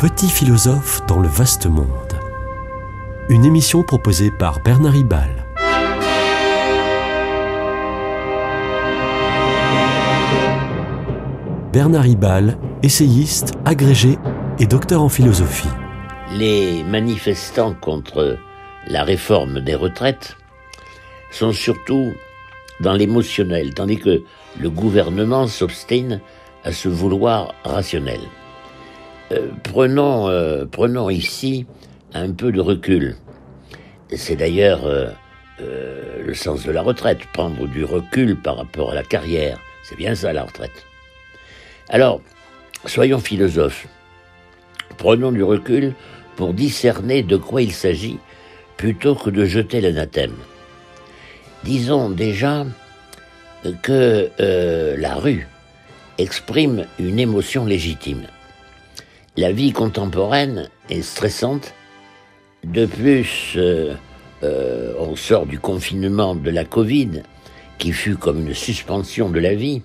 petit philosophe dans le vaste monde. Une émission proposée par Bernard Ribal. Bernard Ribal, essayiste, agrégé et docteur en philosophie. Les manifestants contre la réforme des retraites sont surtout dans l'émotionnel, tandis que le gouvernement s'obstine à se vouloir rationnel. Euh, prenons, euh, prenons ici un peu de recul. C'est d'ailleurs euh, le sens de la retraite, prendre du recul par rapport à la carrière. C'est bien ça la retraite. Alors, soyons philosophes. Prenons du recul pour discerner de quoi il s'agit plutôt que de jeter l'anathème. Disons déjà que la rue exprime une émotion légitime. La vie contemporaine est stressante. De plus, euh, euh, on sort du confinement de la Covid, qui fut comme une suspension de la vie.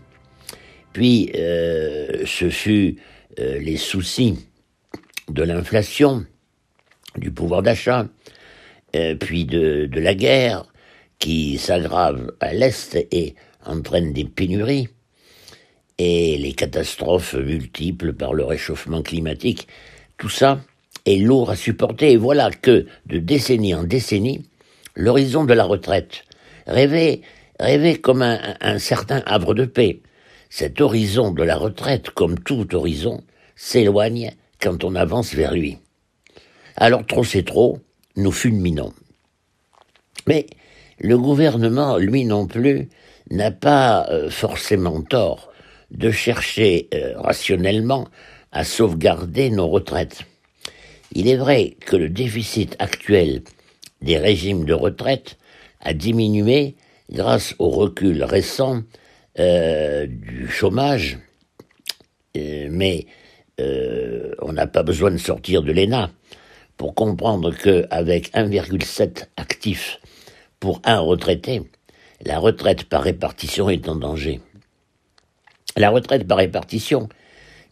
Puis, euh, ce fut les soucis de l'inflation, du pouvoir d'achat, puis de, de la guerre, qui s'aggrave à l'Est et entraîne des pénuries et les catastrophes multiples par le réchauffement climatique, tout ça est lourd à supporter. Et voilà que, de décennie en décennie, l'horizon de la retraite, rêvé, rêvé comme un, un certain havre de paix, cet horizon de la retraite, comme tout horizon, s'éloigne quand on avance vers lui. Alors trop c'est trop, nous fulminons. Mais le gouvernement, lui non plus, n'a pas euh, forcément tort de chercher euh, rationnellement à sauvegarder nos retraites. Il est vrai que le déficit actuel des régimes de retraite a diminué grâce au recul récent euh, du chômage, euh, mais on n'a pas besoin de sortir de l'ENA pour comprendre qu'avec 1,7 actifs pour un retraité, la retraite par répartition est en danger. La retraite par répartition,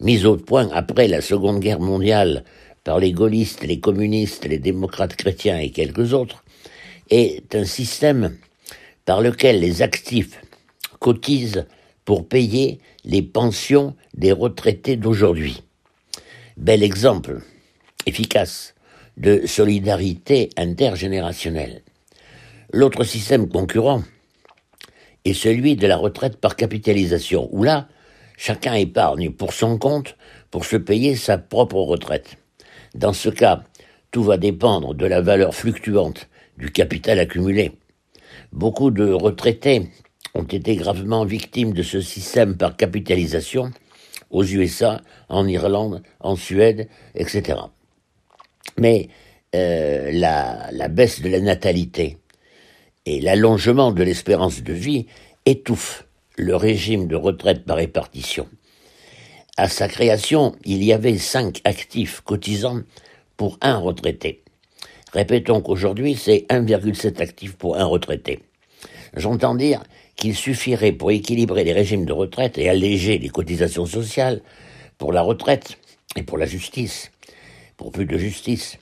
mise au point après la Seconde Guerre mondiale par les gaullistes, les communistes, les démocrates chrétiens et quelques autres, est un système par lequel les actifs cotisent pour payer les pensions des retraités d'aujourd'hui. Bel exemple, efficace, de solidarité intergénérationnelle. L'autre système concurrent est celui de la retraite par capitalisation, où là, Chacun épargne pour son compte pour se payer sa propre retraite. Dans ce cas, tout va dépendre de la valeur fluctuante du capital accumulé. Beaucoup de retraités ont été gravement victimes de ce système par capitalisation aux USA, en Irlande, en Suède, etc. Mais euh, la, la baisse de la natalité et l'allongement de l'espérance de vie étouffent le régime de retraite par répartition. À sa création, il y avait cinq actifs cotisants pour un retraité. Répétons qu'aujourd'hui, c'est 1,7 actifs pour un retraité. J'entends dire qu'il suffirait pour équilibrer les régimes de retraite et alléger les cotisations sociales pour la retraite et pour la justice, pour plus de justice,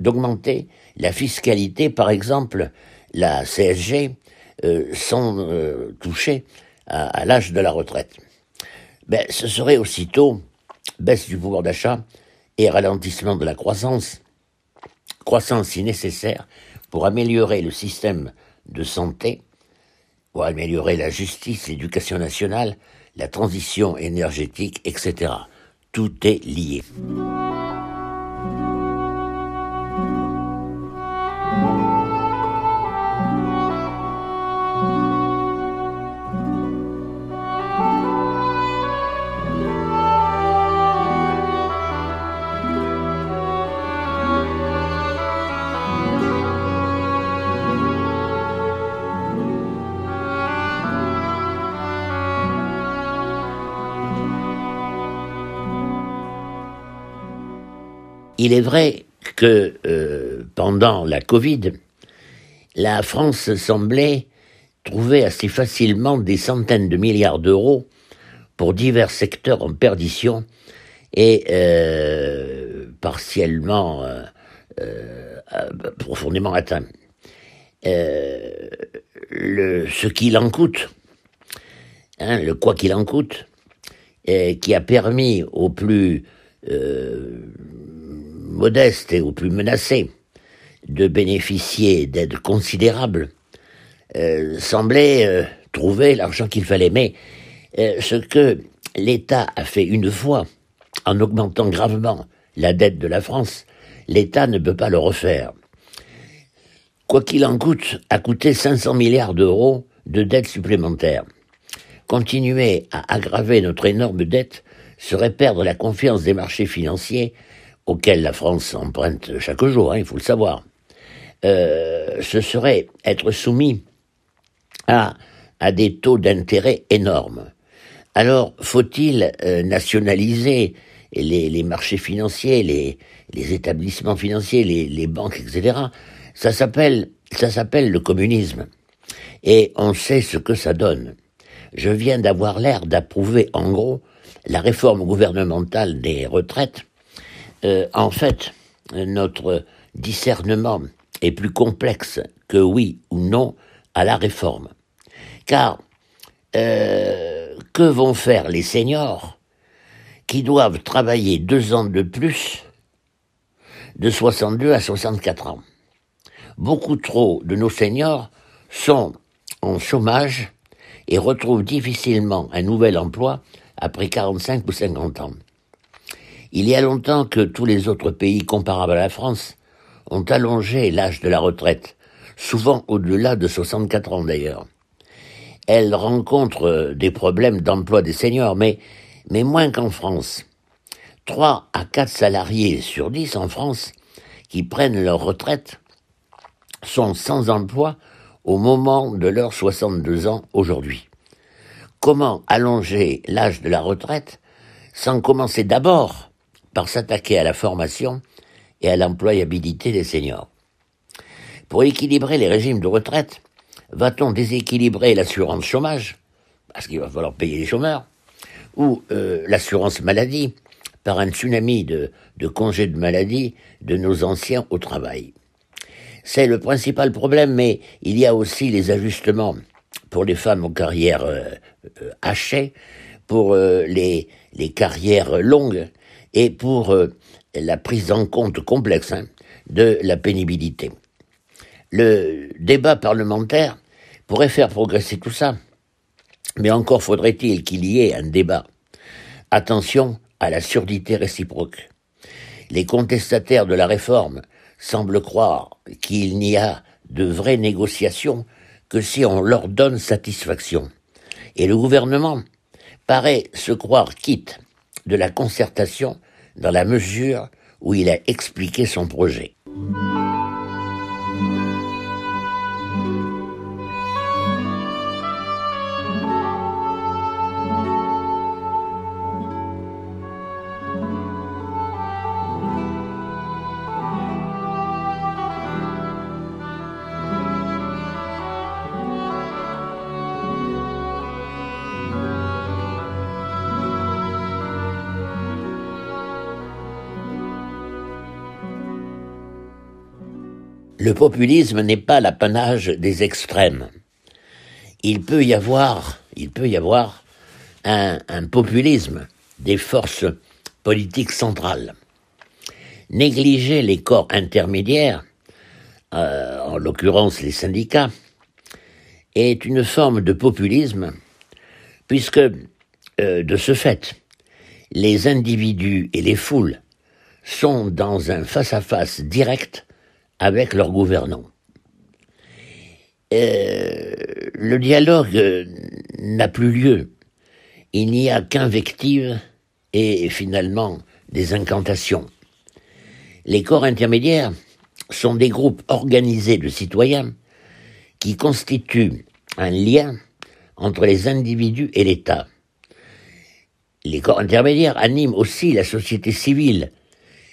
d'augmenter la fiscalité, par exemple, la CSG, euh, sans euh, toucher à, l'âge de la retraite. Ben, ce serait aussitôt baisse du pouvoir d'achat et ralentissement de la croissance, croissance si nécessaire pour améliorer le système de santé, pour améliorer la justice, l'éducation nationale, la transition énergétique, etc. Tout est lié. Il est vrai que euh, pendant la Covid, la France semblait trouver assez facilement des centaines de milliards d'euros pour divers secteurs en perdition et euh, partiellement, profondément atteint. le, ce qu'il en coûte, hein, le quoi qu'il en coûte, qui a permis aux plus modestes et aux plus menacés de bénéficier d'aides considérables, euh, semblait euh, trouver l'argent qu'il fallait. Mais euh, ce que l'État a fait une fois, en augmentant gravement la dette de la France, l'État ne peut pas le refaire. Quoi qu'il en coûte, a coûté 500 milliards d'euros de dettes supplémentaires. Continuer à aggraver notre énorme dette serait perdre la confiance des marchés financiers auxquels la France emprunte chaque jour, hein, il faut le savoir. Euh, ce serait être soumis à, à des taux d'intérêt énormes. Alors, faut-il euh, nationaliser les, les, marchés financiers, les, les établissements financiers, les, les banques, etc. Ça s'appelle, ça s'appelle le communisme. Et on sait ce que ça donne. Je viens d'avoir l'air d'approuver, en gros, la réforme gouvernementale des retraites. Euh, en fait, notre discernement est plus complexe que oui ou non à la réforme. Car euh, que vont faire les seniors qui doivent travailler deux ans de plus de 62 à 64 ans? Beaucoup trop de nos seniors sont en chômage et retrouvent difficilement un nouvel emploi après 45 ou 50 ans. Il y a longtemps que tous les autres pays comparables à la France ont allongé l'âge de la retraite, souvent au-delà de 64 ans d'ailleurs. Elles rencontrent des problèmes d'emploi des seniors, mais, mais moins qu'en France. Trois à quatre salariés sur dix en France qui prennent leur retraite sont sans emploi au moment de leurs 62 ans aujourd'hui. Comment allonger l'âge de la retraite sans commencer d'abord par s'attaquer à la formation et à l'employabilité des seniors. Pour équilibrer les régimes de retraite, va-t-on déséquilibrer l'assurance chômage, parce qu'il va falloir payer les chômeurs, ou euh, l'assurance maladie, par un tsunami de, congés de maladie de nos anciens au travail? C'est le principal problème, mais il y a aussi les ajustements pour les femmes aux carrières euh, euh, hachées, pour les carrières longues et pour la prise en compte complexe hein, de la pénibilité. Le débat parlementaire pourrait faire progresser tout ça, mais encore faudrait-il qu'il y ait un débat. Attention à la surdité réciproque. Les contestataires de la réforme semblent croire qu'il n'y a de vraies négociations que si on leur donne satisfaction. Et le gouvernement paraît se croire quitte de la concertation dans la mesure où il a expliqué son projet. Le populisme n'est pas l'apanage des extrêmes. Il peut y avoir, il peut y avoir un, populisme des forces politiques centrales. Négliger les corps intermédiaires, euh, en l'occurrence les syndicats, est une forme de populisme, puisque, euh, de ce fait, les individus et les foules sont dans un face-à-face direct avec leurs gouvernants. Euh, le dialogue n'a plus lieu. Il n'y a qu'invectives et finalement des incantations. Les corps intermédiaires sont des groupes organisés de citoyens qui constituent un lien entre les individus et l'État. Les corps intermédiaires animent aussi la société civile.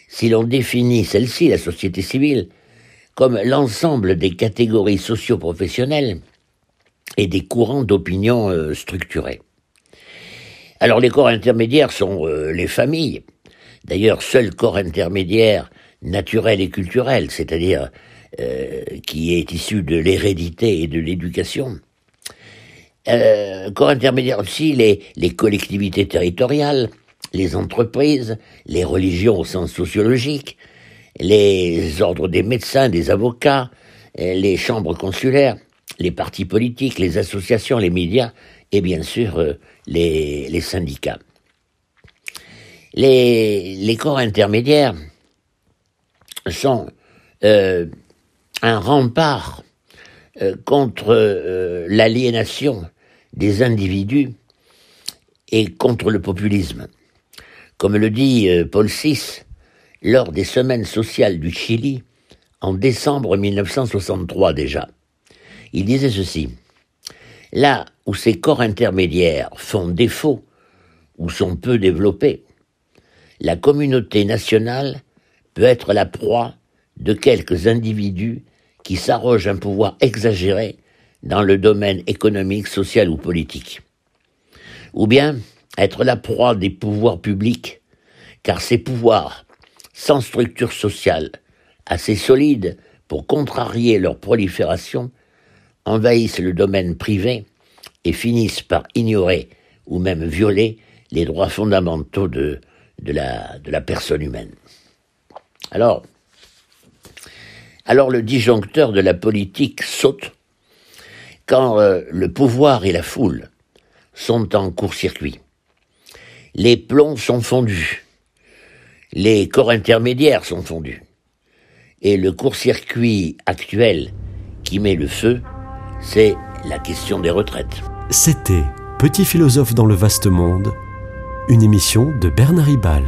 Si l'on définit celle-ci, la société civile, comme l'ensemble des catégories socio-professionnelles et des courants d'opinion euh, structurés. Alors les corps intermédiaires sont euh, les familles, d'ailleurs seul corps intermédiaire naturel et culturel, c'est-à-dire euh, qui est issu de l'hérédité et de l'éducation. Corps intermédiaire aussi les collectivités territoriales, les entreprises, les religions au sens sociologique, les ordres des médecins, des avocats, les chambres consulaires, les partis politiques, les associations, les médias et bien sûr euh, les, syndicats. Les, corps intermédiaires sont euh, un rempart euh, contre euh, l'aliénation des individus et contre le populisme. Comme le dit euh, Paul VI lors des semaines sociales du Chili en décembre 1963 déjà. Il disait ceci. Là où ces corps intermédiaires font défaut ou sont peu développés, la communauté nationale peut être la proie de quelques individus qui s'arrogent un pouvoir exagéré dans le domaine économique, social ou politique. Ou bien être la proie des pouvoirs publics, car ces pouvoirs, sans structure sociale assez solide pour contrarier leur prolifération, envahissent le domaine privé et finissent par ignorer ou même violer les droits fondamentaux de, la personne humaine. Alors, alors le disjoncteur de la politique saute quand euh, le pouvoir et la foule sont en court-circuit. Les plombs sont fondus, les corps intermédiaires sont fondus, et le court-circuit actuel qui met le feu, c'est la question des retraites. C'était Petit philosophe dans le vaste monde, une émission de Bernard Ribal.